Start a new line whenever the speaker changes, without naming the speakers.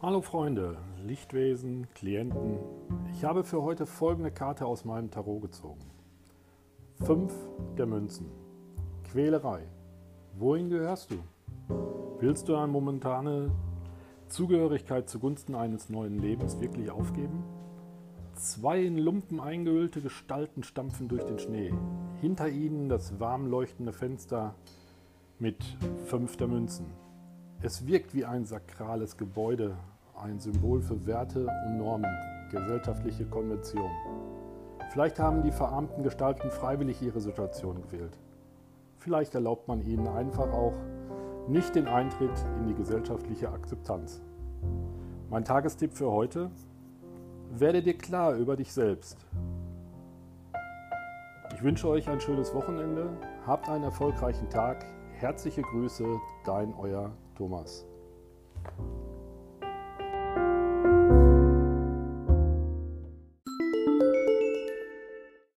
Hallo Freunde, Lichtwesen, Klienten. Ich habe für heute folgende Karte aus meinem Tarot gezogen. Fünf der Münzen. Quälerei. Wohin gehörst du? Willst du eine momentane Zugehörigkeit zugunsten eines neuen Lebens wirklich aufgeben? Zwei in Lumpen eingehüllte Gestalten stampfen durch den Schnee. Hinter ihnen das warm leuchtende Fenster mit fünf der Münzen. Es wirkt wie ein sakrales Gebäude, ein Symbol für Werte und Normen, gesellschaftliche Konventionen. Vielleicht haben die verarmten Gestalten freiwillig ihre Situation gewählt. Vielleicht erlaubt man ihnen einfach auch nicht den Eintritt in die gesellschaftliche Akzeptanz. Mein Tagestipp für heute, werde dir klar über dich selbst. Ich wünsche euch ein schönes Wochenende, habt einen erfolgreichen Tag. Herzliche Grüße, dein euer Tomás.